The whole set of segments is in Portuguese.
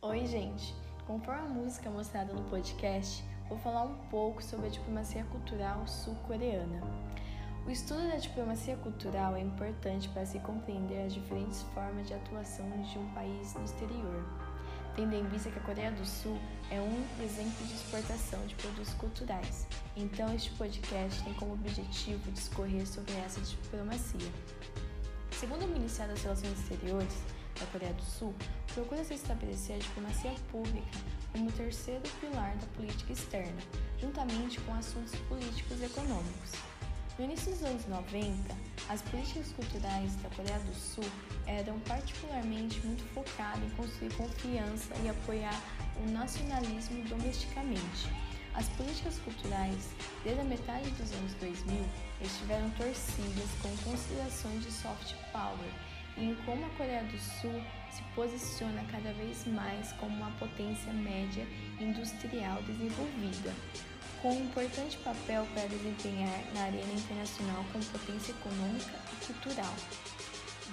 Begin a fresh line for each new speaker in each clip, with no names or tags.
Oi, gente! Conforme a música mostrada no podcast, vou falar um pouco sobre a diplomacia cultural sul-coreana. O estudo da diplomacia cultural é importante para se compreender as diferentes formas de atuação de um país no exterior, tendo em vista que a Coreia do Sul é um exemplo de exportação de produtos culturais. Então, este podcast tem como objetivo discorrer sobre essa diplomacia. Segundo o Ministério das Relações Exteriores, da Coreia do Sul procura se estabelecer a diplomacia pública como terceiro pilar da política externa, juntamente com assuntos políticos e econômicos. No início dos anos 90, as políticas culturais da Coreia do Sul eram particularmente muito focadas em construir confiança e apoiar o nacionalismo domesticamente. As políticas culturais, desde a metade dos anos 2000, estiveram torcidas com considerações de soft power em como a Coreia do Sul se posiciona cada vez mais como uma potência média industrial desenvolvida, com um importante papel para desempenhar na arena internacional como potência econômica e cultural.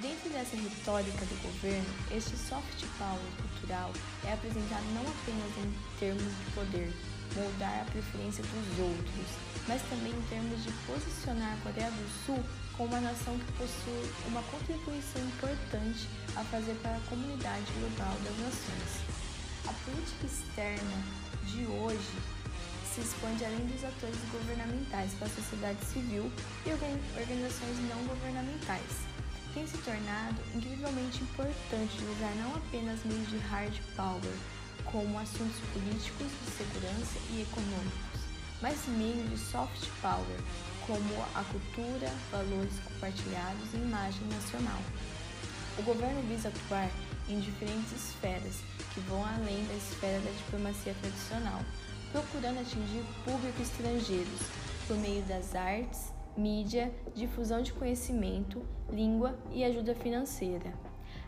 Dentro dessa retórica do governo, este soft power cultural é apresentado não apenas em termos de poder, moldar a preferência dos outros, mas também em termos de posicionar a Coreia do Sul como uma nação que possui uma contribuição importante a fazer para a comunidade global das nações. A política externa de hoje se expande além dos atores governamentais para a sociedade civil e organizações não governamentais. Tem se tornado incrivelmente importante usar não apenas meios de hard power, como assuntos políticos, de segurança e econômicos, mas meios de soft power, como a cultura, valores compartilhados e imagem nacional. O governo visa atuar em diferentes esferas que vão além da esfera da diplomacia tradicional, procurando atingir públicos estrangeiros por meio das artes, mídia, difusão de conhecimento, língua e ajuda financeira.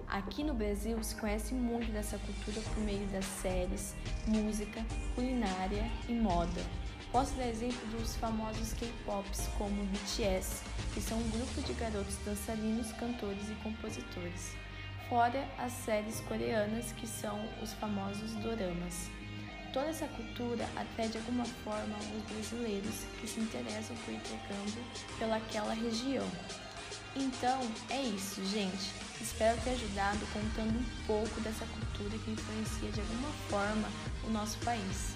Aqui no Brasil se conhece muito dessa cultura por meio das séries, música, culinária e moda. Posso dar exemplo dos famosos K-pops como BTS, que são um grupo de garotos dançarinos, cantores e compositores. Fora as séries coreanas, que são os famosos doramas. Toda essa cultura atrai de alguma forma os brasileiros que se interessam por intercâmbio pelaquela região. Então, é isso, gente. Espero ter ajudado contando um pouco dessa cultura que influencia de alguma forma o nosso país.